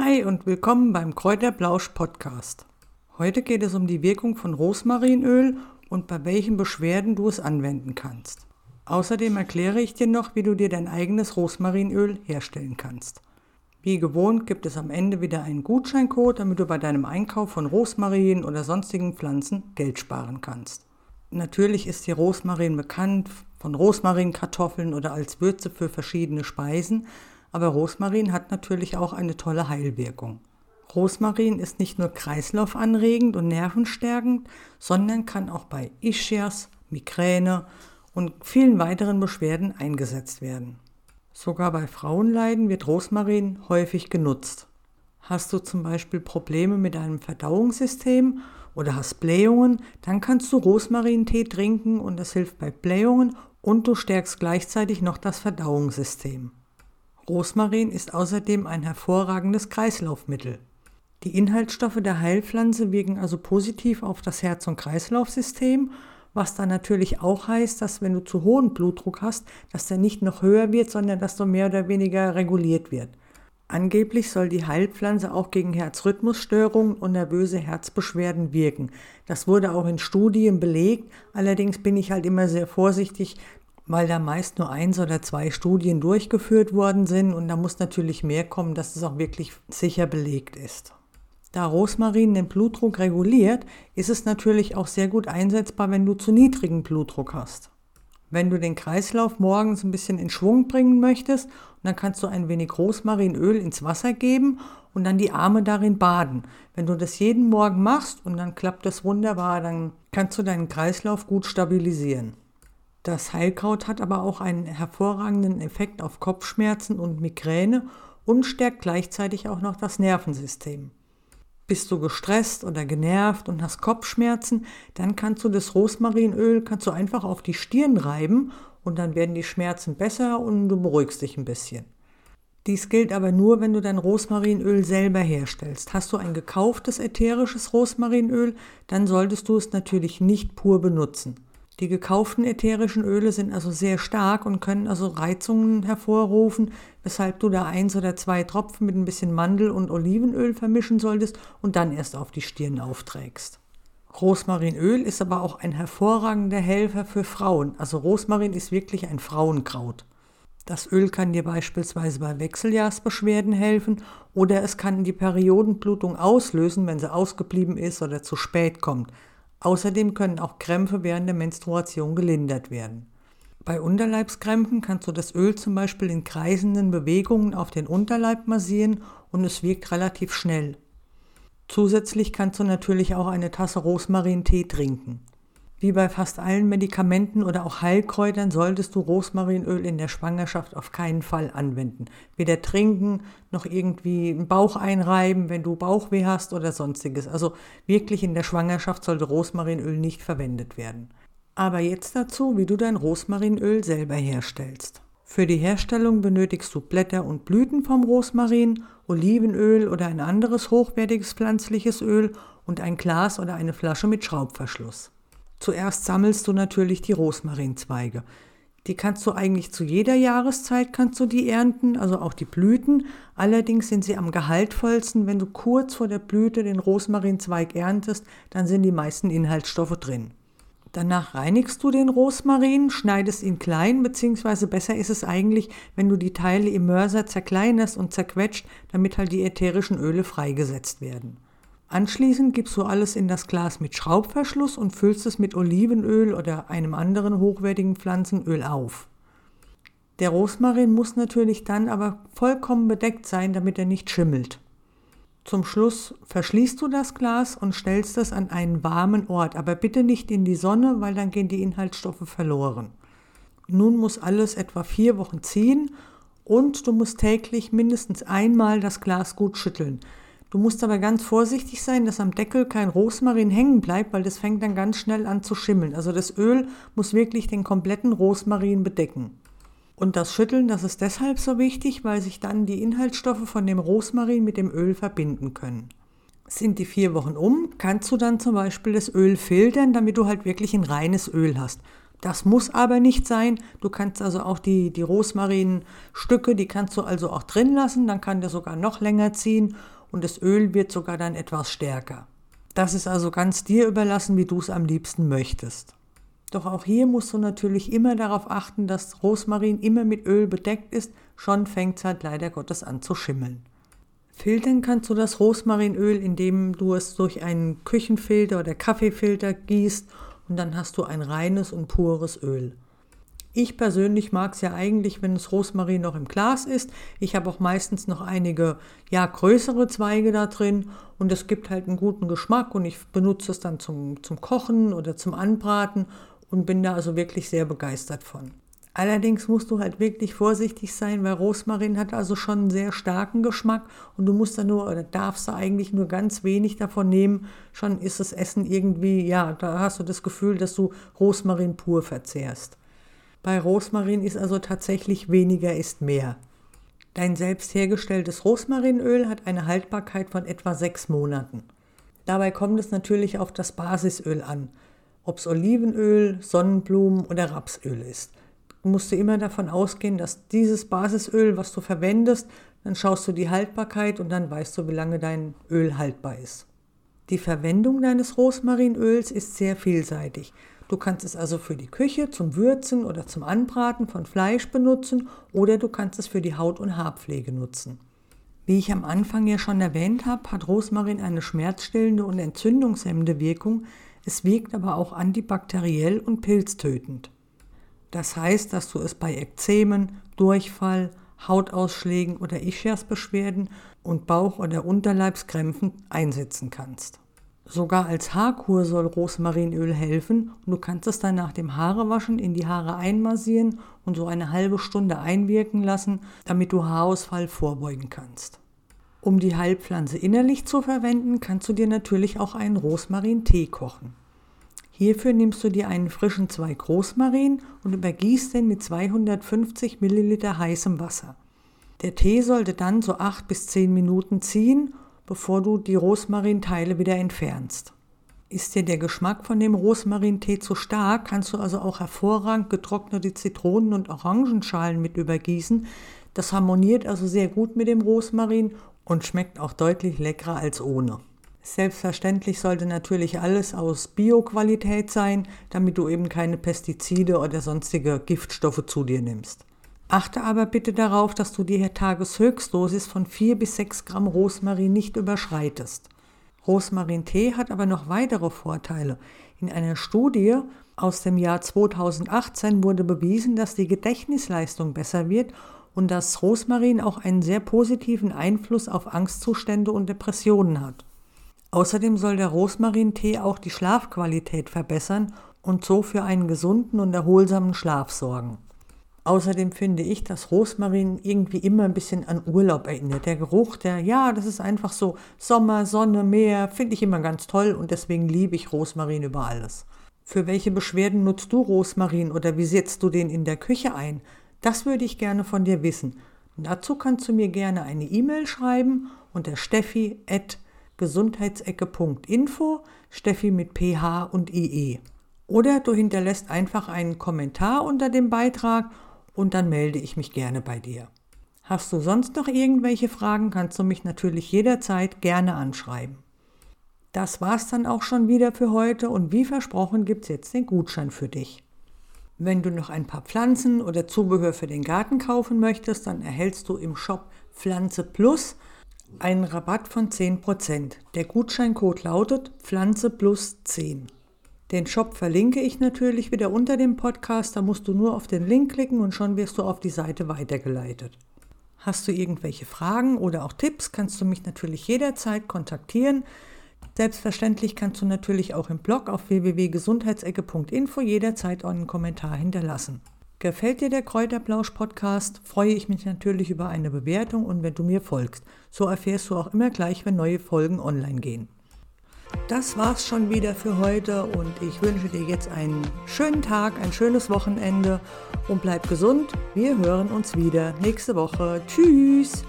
Hi und willkommen beim Kräuterblausch Podcast. Heute geht es um die Wirkung von Rosmarinöl und bei welchen Beschwerden du es anwenden kannst. Außerdem erkläre ich dir noch, wie du dir dein eigenes Rosmarinöl herstellen kannst. Wie gewohnt gibt es am Ende wieder einen Gutscheincode, damit du bei deinem Einkauf von Rosmarin oder sonstigen Pflanzen Geld sparen kannst. Natürlich ist die Rosmarin bekannt von Rosmarinkartoffeln oder als Würze für verschiedene Speisen, aber Rosmarin hat natürlich auch eine tolle Heilwirkung. Rosmarin ist nicht nur kreislaufanregend und nervenstärkend, sondern kann auch bei Ischias, Migräne und vielen weiteren Beschwerden eingesetzt werden. Sogar bei Frauenleiden wird Rosmarin häufig genutzt. Hast du zum Beispiel Probleme mit deinem Verdauungssystem oder hast Blähungen, dann kannst du Rosmarintee trinken und das hilft bei Blähungen und du stärkst gleichzeitig noch das Verdauungssystem. Rosmarin ist außerdem ein hervorragendes Kreislaufmittel. Die Inhaltsstoffe der Heilpflanze wirken also positiv auf das Herz- und Kreislaufsystem, was dann natürlich auch heißt, dass wenn du zu hohen Blutdruck hast, dass der nicht noch höher wird, sondern dass der mehr oder weniger reguliert wird. Angeblich soll die Heilpflanze auch gegen Herzrhythmusstörungen und nervöse Herzbeschwerden wirken. Das wurde auch in Studien belegt. Allerdings bin ich halt immer sehr vorsichtig, weil da meist nur eins oder zwei Studien durchgeführt worden sind und da muss natürlich mehr kommen, dass es auch wirklich sicher belegt ist. Da Rosmarin den Blutdruck reguliert, ist es natürlich auch sehr gut einsetzbar, wenn du zu niedrigen Blutdruck hast. Wenn du den Kreislauf morgens ein bisschen in Schwung bringen möchtest, dann kannst du ein wenig Rosmarinöl ins Wasser geben und dann die Arme darin baden. Wenn du das jeden Morgen machst und dann klappt das wunderbar, dann kannst du deinen Kreislauf gut stabilisieren. Das Heilkraut hat aber auch einen hervorragenden Effekt auf Kopfschmerzen und Migräne und stärkt gleichzeitig auch noch das Nervensystem. Bist du gestresst oder genervt und hast Kopfschmerzen, dann kannst du das Rosmarinöl kannst du einfach auf die Stirn reiben und dann werden die Schmerzen besser und du beruhigst dich ein bisschen. Dies gilt aber nur, wenn du dein Rosmarinöl selber herstellst. Hast du ein gekauftes ätherisches Rosmarinöl, dann solltest du es natürlich nicht pur benutzen. Die gekauften ätherischen Öle sind also sehr stark und können also Reizungen hervorrufen, weshalb du da eins oder zwei Tropfen mit ein bisschen Mandel- und Olivenöl vermischen solltest und dann erst auf die Stirn aufträgst. Rosmarinöl ist aber auch ein hervorragender Helfer für Frauen. Also Rosmarin ist wirklich ein Frauenkraut. Das Öl kann dir beispielsweise bei Wechseljahrsbeschwerden helfen oder es kann die Periodenblutung auslösen, wenn sie ausgeblieben ist oder zu spät kommt. Außerdem können auch Krämpfe während der Menstruation gelindert werden. Bei Unterleibskrämpfen kannst du das Öl zum Beispiel in kreisenden Bewegungen auf den Unterleib massieren und es wirkt relativ schnell. Zusätzlich kannst du natürlich auch eine Tasse Rosmarintee trinken. Wie bei fast allen Medikamenten oder auch Heilkräutern solltest du Rosmarinöl in der Schwangerschaft auf keinen Fall anwenden. Weder trinken noch irgendwie einen Bauch einreiben, wenn du Bauchweh hast oder sonstiges. Also wirklich in der Schwangerschaft sollte Rosmarinöl nicht verwendet werden. Aber jetzt dazu, wie du dein Rosmarinöl selber herstellst. Für die Herstellung benötigst du Blätter und Blüten vom Rosmarin, Olivenöl oder ein anderes hochwertiges pflanzliches Öl und ein Glas oder eine Flasche mit Schraubverschluss. Zuerst sammelst du natürlich die Rosmarinzweige. Die kannst du eigentlich zu jeder Jahreszeit kannst du die ernten, also auch die Blüten. Allerdings sind sie am gehaltvollsten, wenn du kurz vor der Blüte den Rosmarinzweig erntest, dann sind die meisten Inhaltsstoffe drin. Danach reinigst du den Rosmarin, schneidest ihn klein, beziehungsweise besser ist es eigentlich, wenn du die Teile im Mörser zerkleinerst und zerquetscht, damit halt die ätherischen Öle freigesetzt werden. Anschließend gibst du alles in das Glas mit Schraubverschluss und füllst es mit Olivenöl oder einem anderen hochwertigen Pflanzenöl auf. Der Rosmarin muss natürlich dann aber vollkommen bedeckt sein, damit er nicht schimmelt. Zum Schluss verschließt du das Glas und stellst es an einen warmen Ort, aber bitte nicht in die Sonne, weil dann gehen die Inhaltsstoffe verloren. Nun muss alles etwa vier Wochen ziehen und du musst täglich mindestens einmal das Glas gut schütteln. Du musst aber ganz vorsichtig sein, dass am Deckel kein Rosmarin hängen bleibt, weil das fängt dann ganz schnell an zu schimmeln. Also das Öl muss wirklich den kompletten Rosmarin bedecken. Und das Schütteln, das ist deshalb so wichtig, weil sich dann die Inhaltsstoffe von dem Rosmarin mit dem Öl verbinden können. Sind die vier Wochen um, kannst du dann zum Beispiel das Öl filtern, damit du halt wirklich ein reines Öl hast. Das muss aber nicht sein. Du kannst also auch die, die Rosmarinstücke, die kannst du also auch drin lassen. Dann kann der sogar noch länger ziehen und das Öl wird sogar dann etwas stärker. Das ist also ganz dir überlassen, wie du es am liebsten möchtest. Doch auch hier musst du natürlich immer darauf achten, dass Rosmarin immer mit Öl bedeckt ist, schon fängt es halt leider Gottes an zu schimmeln. Filtern kannst du das Rosmarinöl, indem du es durch einen Küchenfilter oder Kaffeefilter gießt und dann hast du ein reines und pures Öl. Ich persönlich mag es ja eigentlich, wenn das Rosmarin noch im Glas ist. Ich habe auch meistens noch einige ja, größere Zweige da drin und es gibt halt einen guten Geschmack und ich benutze es dann zum, zum Kochen oder zum Anbraten und bin da also wirklich sehr begeistert von. Allerdings musst du halt wirklich vorsichtig sein, weil Rosmarin hat also schon einen sehr starken Geschmack und du musst da nur oder darfst da eigentlich nur ganz wenig davon nehmen. Schon ist das Essen irgendwie, ja, da hast du das Gefühl, dass du Rosmarin pur verzehrst. Bei Rosmarin ist also tatsächlich weniger ist mehr. Dein selbst hergestelltes Rosmarinöl hat eine Haltbarkeit von etwa sechs Monaten. Dabei kommt es natürlich auf das Basisöl an ob es Olivenöl, Sonnenblumen oder Rapsöl ist. Du musst immer davon ausgehen, dass dieses Basisöl, was du verwendest, dann schaust du die Haltbarkeit und dann weißt du, wie lange dein Öl haltbar ist. Die Verwendung deines Rosmarinöls ist sehr vielseitig. Du kannst es also für die Küche, zum Würzen oder zum Anbraten von Fleisch benutzen oder du kannst es für die Haut- und Haarpflege nutzen. Wie ich am Anfang ja schon erwähnt habe, hat Rosmarin eine schmerzstillende und entzündungshemmende Wirkung, es wirkt aber auch antibakteriell und pilztötend. Das heißt, dass du es bei Ekzemen, Durchfall, Hautausschlägen oder Ischiasbeschwerden und Bauch- oder Unterleibskrämpfen einsetzen kannst. Sogar als Haarkur soll Rosmarinöl helfen und du kannst es dann nach dem Haarewaschen in die Haare einmassieren und so eine halbe Stunde einwirken lassen, damit du Haarausfall vorbeugen kannst. Um die Heilpflanze innerlich zu verwenden, kannst du dir natürlich auch einen Rosmarin-Tee kochen. Hierfür nimmst du dir einen frischen Zweig Rosmarin und übergießt den mit 250 Milliliter heißem Wasser. Der Tee sollte dann so 8 bis 10 Minuten ziehen, bevor du die Rosmarinteile wieder entfernst. Ist dir der Geschmack von dem Rosmarintee zu stark, kannst du also auch hervorragend getrocknete Zitronen- und Orangenschalen mit übergießen. Das harmoniert also sehr gut mit dem Rosmarin und schmeckt auch deutlich leckerer als ohne. Selbstverständlich sollte natürlich alles aus Bioqualität sein, damit du eben keine Pestizide oder sonstige Giftstoffe zu dir nimmst. Achte aber bitte darauf, dass du die Tageshöchstdosis von 4 bis 6 Gramm Rosmarin nicht überschreitest. Rosmarintee hat aber noch weitere Vorteile. In einer Studie aus dem Jahr 2018 wurde bewiesen, dass die Gedächtnisleistung besser wird und dass Rosmarin auch einen sehr positiven Einfluss auf Angstzustände und Depressionen hat. Außerdem soll der Rosmarintee auch die Schlafqualität verbessern und so für einen gesunden und erholsamen Schlaf sorgen. Außerdem finde ich, dass Rosmarin irgendwie immer ein bisschen an Urlaub erinnert. Der Geruch, der, ja, das ist einfach so Sommer, Sonne, Meer, finde ich immer ganz toll und deswegen liebe ich Rosmarin über alles. Für welche Beschwerden nutzt du Rosmarin oder wie setzt du den in der Küche ein? Das würde ich gerne von dir wissen. Dazu kannst du mir gerne eine E-Mail schreiben unter steffi.gesundheitsecke.info, Steffi mit PH und IE. Oder du hinterlässt einfach einen Kommentar unter dem Beitrag und dann melde ich mich gerne bei dir. Hast du sonst noch irgendwelche Fragen, kannst du mich natürlich jederzeit gerne anschreiben. Das war's dann auch schon wieder für heute und wie versprochen gibt's jetzt den Gutschein für dich. Wenn du noch ein paar Pflanzen oder Zubehör für den Garten kaufen möchtest, dann erhältst du im Shop Pflanze Plus einen Rabatt von 10%. Der Gutscheincode lautet Pflanze Plus 10. Den Shop verlinke ich natürlich wieder unter dem Podcast, da musst du nur auf den Link klicken und schon wirst du auf die Seite weitergeleitet. Hast du irgendwelche Fragen oder auch Tipps, kannst du mich natürlich jederzeit kontaktieren. Selbstverständlich kannst du natürlich auch im Blog auf www.gesundheitsecke.info jederzeit einen Kommentar hinterlassen. Gefällt dir der Kräuterblausch Podcast, freue ich mich natürlich über eine Bewertung und wenn du mir folgst. So erfährst du auch immer gleich, wenn neue Folgen online gehen. Das war's schon wieder für heute und ich wünsche dir jetzt einen schönen Tag, ein schönes Wochenende und bleib gesund. Wir hören uns wieder nächste Woche. Tschüss!